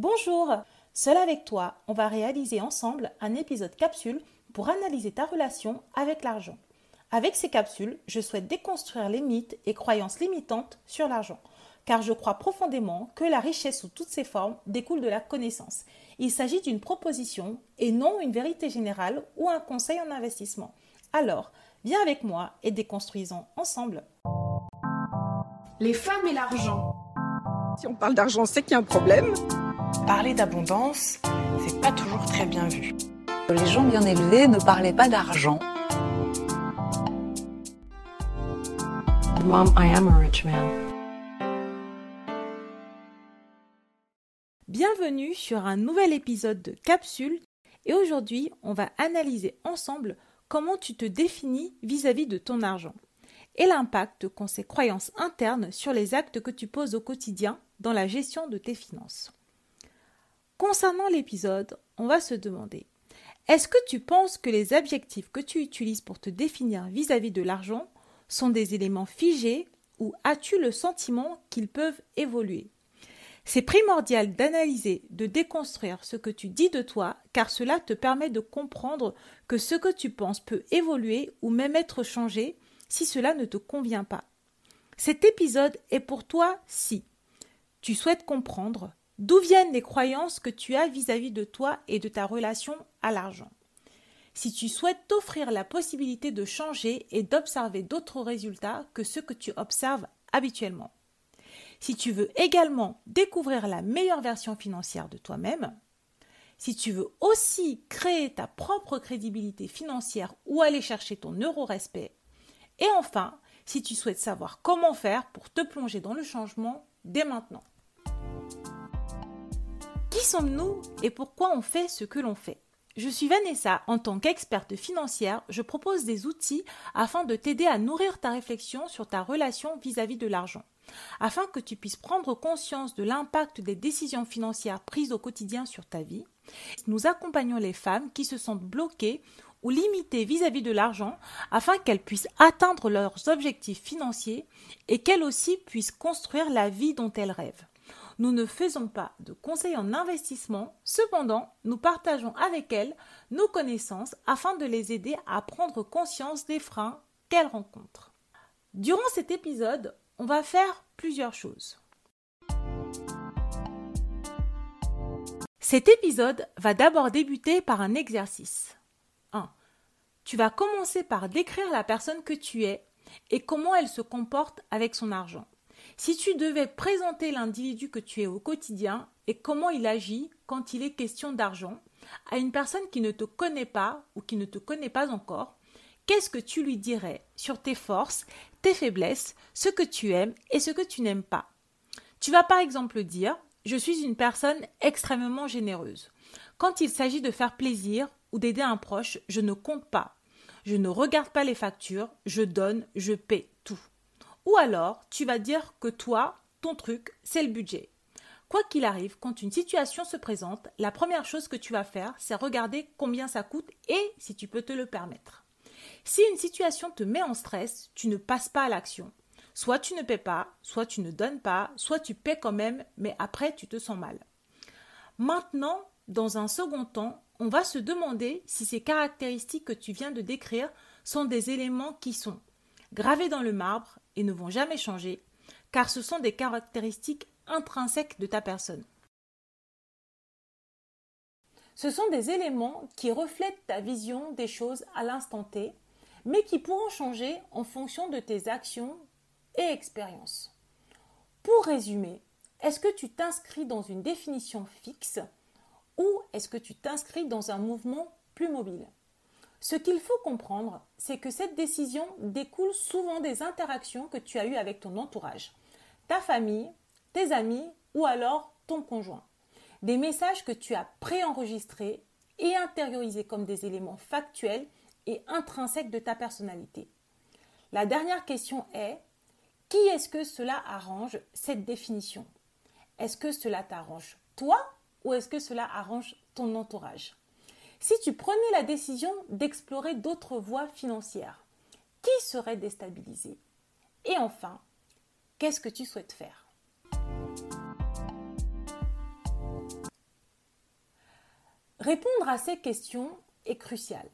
Bonjour Seul avec toi, on va réaliser ensemble un épisode capsule pour analyser ta relation avec l'argent. Avec ces capsules, je souhaite déconstruire les mythes et croyances limitantes sur l'argent, car je crois profondément que la richesse sous toutes ses formes découle de la connaissance. Il s'agit d'une proposition et non une vérité générale ou un conseil en investissement. Alors, viens avec moi et déconstruisons ensemble. Les femmes et l'argent. Si on parle d'argent, c'est qu'il y a un problème. Parler d'abondance, c'est pas toujours très bien vu. Les gens bien élevés ne parlaient pas d'argent. Mom, I am a rich man. Bienvenue sur un nouvel épisode de Capsule et aujourd'hui on va analyser ensemble comment tu te définis vis-à-vis de ton argent et l'impact qu'ont ces croyances internes sur les actes que tu poses au quotidien dans la gestion de tes finances. Concernant l'épisode, on va se demander est-ce que tu penses que les objectifs que tu utilises pour te définir vis-à-vis de l'argent sont des éléments figés ou as-tu le sentiment qu'ils peuvent évoluer? C'est primordial d'analyser, de déconstruire ce que tu dis de toi car cela te permet de comprendre que ce que tu penses peut évoluer ou même être changé si cela ne te convient pas. Cet épisode est pour toi si tu souhaites comprendre D'où viennent les croyances que tu as vis-à-vis de toi et de ta relation à l'argent? Si tu souhaites t'offrir la possibilité de changer et d'observer d'autres résultats que ceux que tu observes habituellement. Si tu veux également découvrir la meilleure version financière de toi-même, si tu veux aussi créer ta propre crédibilité financière ou aller chercher ton euro-respect, et enfin, si tu souhaites savoir comment faire pour te plonger dans le changement dès maintenant. Qui sommes-nous et pourquoi on fait ce que l'on fait? Je suis Vanessa. En tant qu'experte financière, je propose des outils afin de t'aider à nourrir ta réflexion sur ta relation vis-à-vis de l'argent, afin que tu puisses prendre conscience de l'impact des décisions financières prises au quotidien sur ta vie. Nous accompagnons les femmes qui se sentent bloquées ou limitées vis-à-vis de l'argent afin qu'elles puissent atteindre leurs objectifs financiers et qu'elles aussi puissent construire la vie dont elles rêvent. Nous ne faisons pas de conseils en investissement, cependant, nous partageons avec elles nos connaissances afin de les aider à prendre conscience des freins qu'elles rencontrent. Durant cet épisode, on va faire plusieurs choses. Cet épisode va d'abord débuter par un exercice. 1. Tu vas commencer par décrire la personne que tu es et comment elle se comporte avec son argent. Si tu devais présenter l'individu que tu es au quotidien et comment il agit quand il est question d'argent à une personne qui ne te connaît pas ou qui ne te connaît pas encore, qu'est-ce que tu lui dirais sur tes forces, tes faiblesses, ce que tu aimes et ce que tu n'aimes pas? Tu vas par exemple dire Je suis une personne extrêmement généreuse. Quand il s'agit de faire plaisir ou d'aider un proche, je ne compte pas. Je ne regarde pas les factures, je donne, je paie. Ou alors, tu vas dire que toi, ton truc, c'est le budget. Quoi qu'il arrive, quand une situation se présente, la première chose que tu vas faire, c'est regarder combien ça coûte et si tu peux te le permettre. Si une situation te met en stress, tu ne passes pas à l'action. Soit tu ne paies pas, soit tu ne donnes pas, soit tu paies quand même, mais après tu te sens mal. Maintenant, dans un second temps, on va se demander si ces caractéristiques que tu viens de décrire sont des éléments qui sont gravés dans le marbre et ne vont jamais changer, car ce sont des caractéristiques intrinsèques de ta personne. Ce sont des éléments qui reflètent ta vision des choses à l'instant T, mais qui pourront changer en fonction de tes actions et expériences. Pour résumer, est-ce que tu t'inscris dans une définition fixe ou est-ce que tu t'inscris dans un mouvement plus mobile? Ce qu'il faut comprendre, c'est que cette décision découle souvent des interactions que tu as eues avec ton entourage, ta famille, tes amis ou alors ton conjoint. Des messages que tu as préenregistrés et intériorisés comme des éléments factuels et intrinsèques de ta personnalité. La dernière question est qui est-ce que cela arrange cette définition? Est-ce que cela t'arrange toi ou est-ce que cela arrange ton entourage? Si tu prenais la décision d'explorer d'autres voies financières, qui serait déstabilisé? Et enfin, qu'est-ce que tu souhaites faire? Répondre à ces questions est crucial,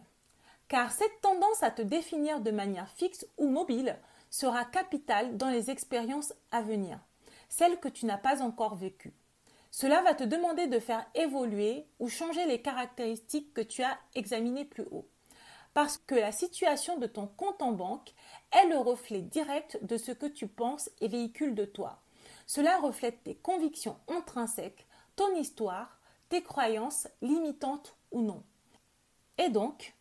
car cette tendance à te définir de manière fixe ou mobile sera capitale dans les expériences à venir, celles que tu n'as pas encore vécues. Cela va te demander de faire évoluer ou changer les caractéristiques que tu as examinées plus haut. Parce que la situation de ton compte en banque est le reflet direct de ce que tu penses et véhicules de toi. Cela reflète tes convictions intrinsèques, ton histoire, tes croyances limitantes ou non. Et donc,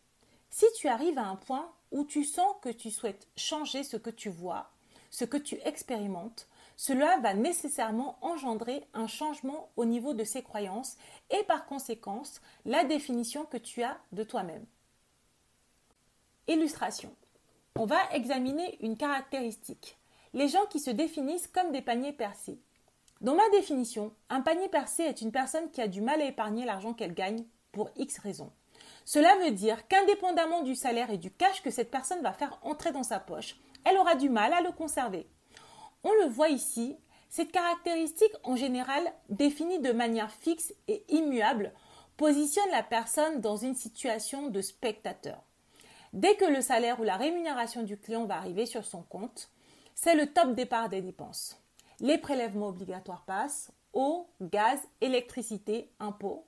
si tu arrives à un point où tu sens que tu souhaites changer ce que tu vois, ce que tu expérimentes, cela va nécessairement engendrer un changement au niveau de ces croyances et par conséquence la définition que tu as de toi-même. Illustration. On va examiner une caractéristique. Les gens qui se définissent comme des paniers percés. Dans ma définition, un panier percé est une personne qui a du mal à épargner l'argent qu'elle gagne pour X raisons. Cela veut dire qu'indépendamment du salaire et du cash que cette personne va faire entrer dans sa poche, elle aura du mal à le conserver. On le voit ici, cette caractéristique en général définie de manière fixe et immuable positionne la personne dans une situation de spectateur. Dès que le salaire ou la rémunération du client va arriver sur son compte, c'est le top départ des dépenses. Les prélèvements obligatoires passent, eau, gaz, électricité, impôts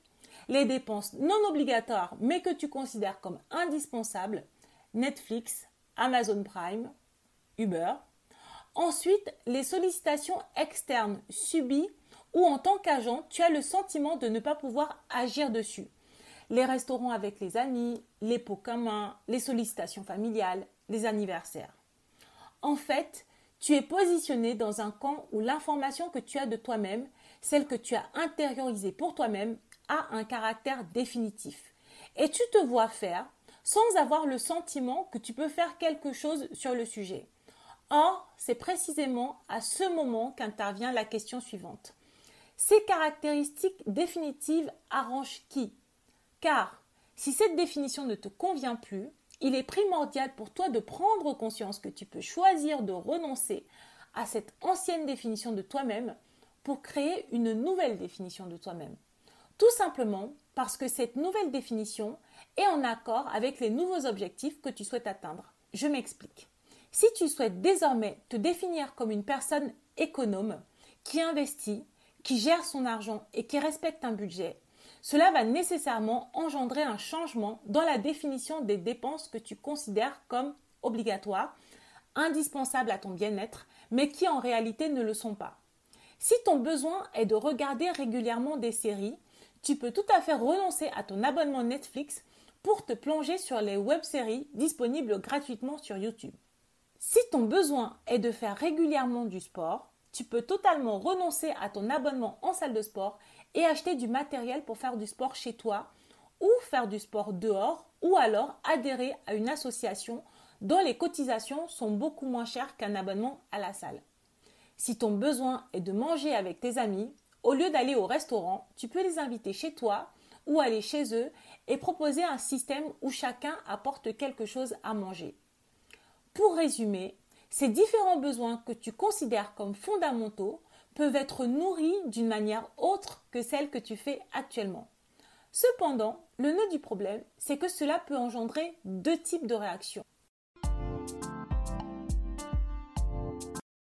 les dépenses non obligatoires mais que tu considères comme indispensables, Netflix, Amazon Prime, Ensuite, les sollicitations externes subies ou en tant qu'agent, tu as le sentiment de ne pas pouvoir agir dessus. Les restaurants avec les amis, les pots communs, les sollicitations familiales, les anniversaires. En fait, tu es positionné dans un camp où l'information que tu as de toi-même, celle que tu as intériorisée pour toi-même, a un caractère définitif. Et tu te vois faire sans avoir le sentiment que tu peux faire quelque chose sur le sujet. Or, c'est précisément à ce moment qu'intervient la question suivante. Ces caractéristiques définitives arrangent qui? Car si cette définition ne te convient plus, il est primordial pour toi de prendre conscience que tu peux choisir de renoncer à cette ancienne définition de toi-même pour créer une nouvelle définition de toi-même. Tout simplement parce que cette nouvelle définition est en accord avec les nouveaux objectifs que tu souhaites atteindre. Je m'explique. Si tu souhaites désormais te définir comme une personne économe, qui investit, qui gère son argent et qui respecte un budget, cela va nécessairement engendrer un changement dans la définition des dépenses que tu considères comme obligatoires, indispensables à ton bien-être, mais qui en réalité ne le sont pas. Si ton besoin est de regarder régulièrement des séries, tu peux tout à fait renoncer à ton abonnement Netflix pour te plonger sur les web-séries disponibles gratuitement sur YouTube. Si ton besoin est de faire régulièrement du sport, tu peux totalement renoncer à ton abonnement en salle de sport et acheter du matériel pour faire du sport chez toi ou faire du sport dehors ou alors adhérer à une association dont les cotisations sont beaucoup moins chères qu'un abonnement à la salle. Si ton besoin est de manger avec tes amis, au lieu d'aller au restaurant, tu peux les inviter chez toi ou aller chez eux et proposer un système où chacun apporte quelque chose à manger. Pour résumer, ces différents besoins que tu considères comme fondamentaux peuvent être nourris d'une manière autre que celle que tu fais actuellement. Cependant, le nœud du problème, c'est que cela peut engendrer deux types de réactions.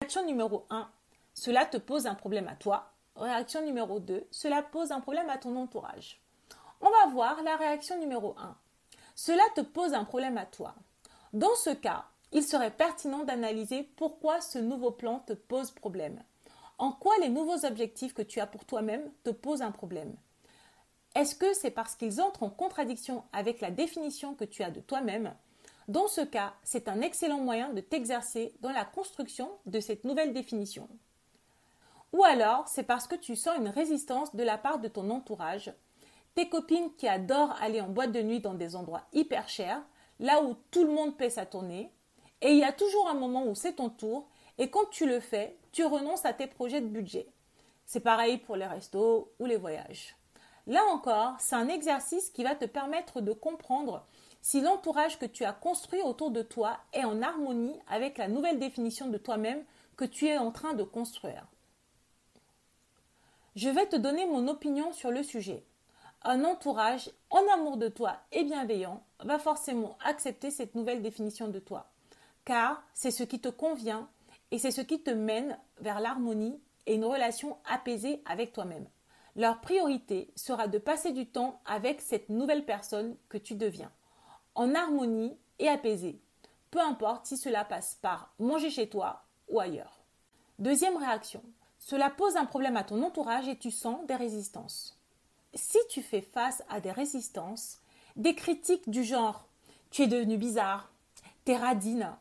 Réaction numéro 1. Cela te pose un problème à toi Réaction numéro 2, cela pose un problème à ton entourage. On va voir la réaction numéro 1. Cela te pose un problème à toi. Dans ce cas, il serait pertinent d'analyser pourquoi ce nouveau plan te pose problème. En quoi les nouveaux objectifs que tu as pour toi-même te posent un problème? Est-ce que c'est parce qu'ils entrent en contradiction avec la définition que tu as de toi-même? Dans ce cas, c'est un excellent moyen de t'exercer dans la construction de cette nouvelle définition. Ou alors, c'est parce que tu sens une résistance de la part de ton entourage, tes copines qui adorent aller en boîte de nuit dans des endroits hyper chers, là où tout le monde paie sa tournée, et il y a toujours un moment où c'est ton tour, et quand tu le fais, tu renonces à tes projets de budget. C'est pareil pour les restos ou les voyages. Là encore, c'est un exercice qui va te permettre de comprendre si l'entourage que tu as construit autour de toi est en harmonie avec la nouvelle définition de toi-même que tu es en train de construire. Je vais te donner mon opinion sur le sujet. un entourage en amour de toi et bienveillant va forcément accepter cette nouvelle définition de toi, car c'est ce qui te convient et c'est ce qui te mène vers l'harmonie et une relation apaisée avec toi-même. Leur priorité sera de passer du temps avec cette nouvelle personne que tu deviens, en harmonie et apaisée, peu importe si cela passe par manger chez toi ou ailleurs. Deuxième réaction, cela pose un problème à ton entourage et tu sens des résistances. Si tu fais face à des résistances, des critiques du genre tu es devenu bizarre, t'es radine,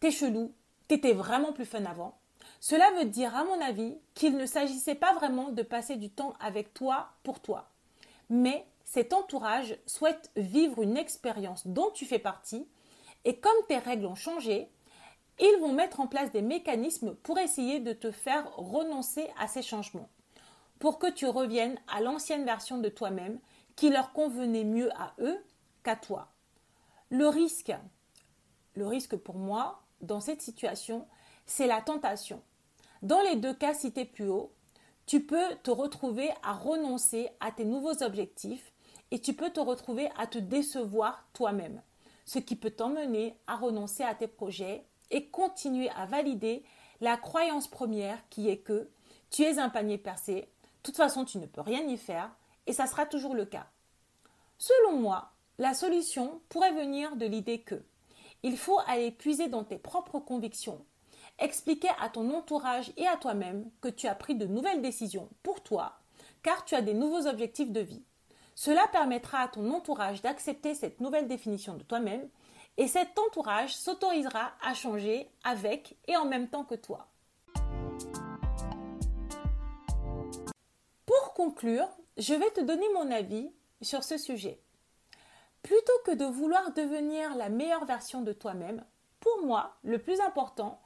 t'es chelou, t'étais vraiment plus fun avant, cela veut dire, à mon avis, qu'il ne s'agissait pas vraiment de passer du temps avec toi pour toi. Mais cet entourage souhaite vivre une expérience dont tu fais partie, et comme tes règles ont changé, ils vont mettre en place des mécanismes pour essayer de te faire renoncer à ces changements, pour que tu reviennes à l'ancienne version de toi-même qui leur convenait mieux à eux qu'à toi. Le risque, le risque pour moi, dans cette situation, c'est la tentation. Dans les deux cas cités plus haut, tu peux te retrouver à renoncer à tes nouveaux objectifs et tu peux te retrouver à te décevoir toi-même, ce qui peut t'emmener à renoncer à tes projets et continuer à valider la croyance première qui est que tu es un panier percé, de toute façon tu ne peux rien y faire et ça sera toujours le cas. Selon moi, la solution pourrait venir de l'idée que il faut aller puiser dans tes propres convictions expliquer à ton entourage et à toi-même que tu as pris de nouvelles décisions pour toi, car tu as des nouveaux objectifs de vie. Cela permettra à ton entourage d'accepter cette nouvelle définition de toi-même et cet entourage s'autorisera à changer avec et en même temps que toi. Pour conclure, je vais te donner mon avis sur ce sujet. Plutôt que de vouloir devenir la meilleure version de toi-même, pour moi, le plus important,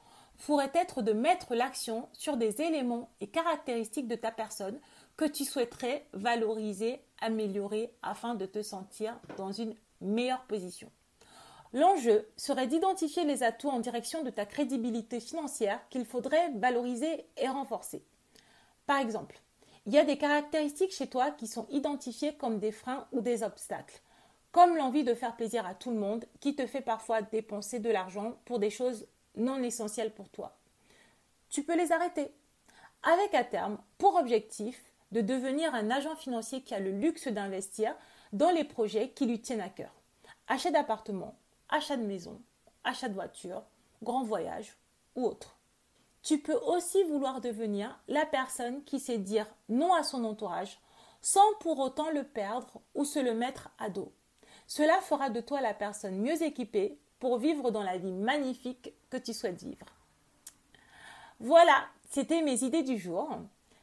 pourrait être de mettre l'action sur des éléments et caractéristiques de ta personne que tu souhaiterais valoriser, améliorer afin de te sentir dans une meilleure position. L'enjeu serait d'identifier les atouts en direction de ta crédibilité financière qu'il faudrait valoriser et renforcer. Par exemple, il y a des caractéristiques chez toi qui sont identifiées comme des freins ou des obstacles, comme l'envie de faire plaisir à tout le monde qui te fait parfois dépenser de l'argent pour des choses non essentiels pour toi. Tu peux les arrêter, avec à terme pour objectif de devenir un agent financier qui a le luxe d'investir dans les projets qui lui tiennent à cœur. Achat d'appartement, achat de maison, achat de voiture, grand voyage ou autre. Tu peux aussi vouloir devenir la personne qui sait dire non à son entourage sans pour autant le perdre ou se le mettre à dos. Cela fera de toi la personne mieux équipée pour vivre dans la vie magnifique que tu souhaites vivre. Voilà, c'était mes idées du jour.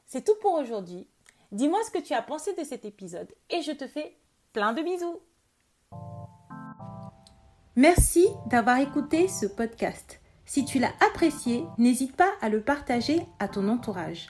C'est tout pour aujourd'hui. Dis-moi ce que tu as pensé de cet épisode et je te fais plein de bisous. Merci d'avoir écouté ce podcast. Si tu l'as apprécié, n'hésite pas à le partager à ton entourage.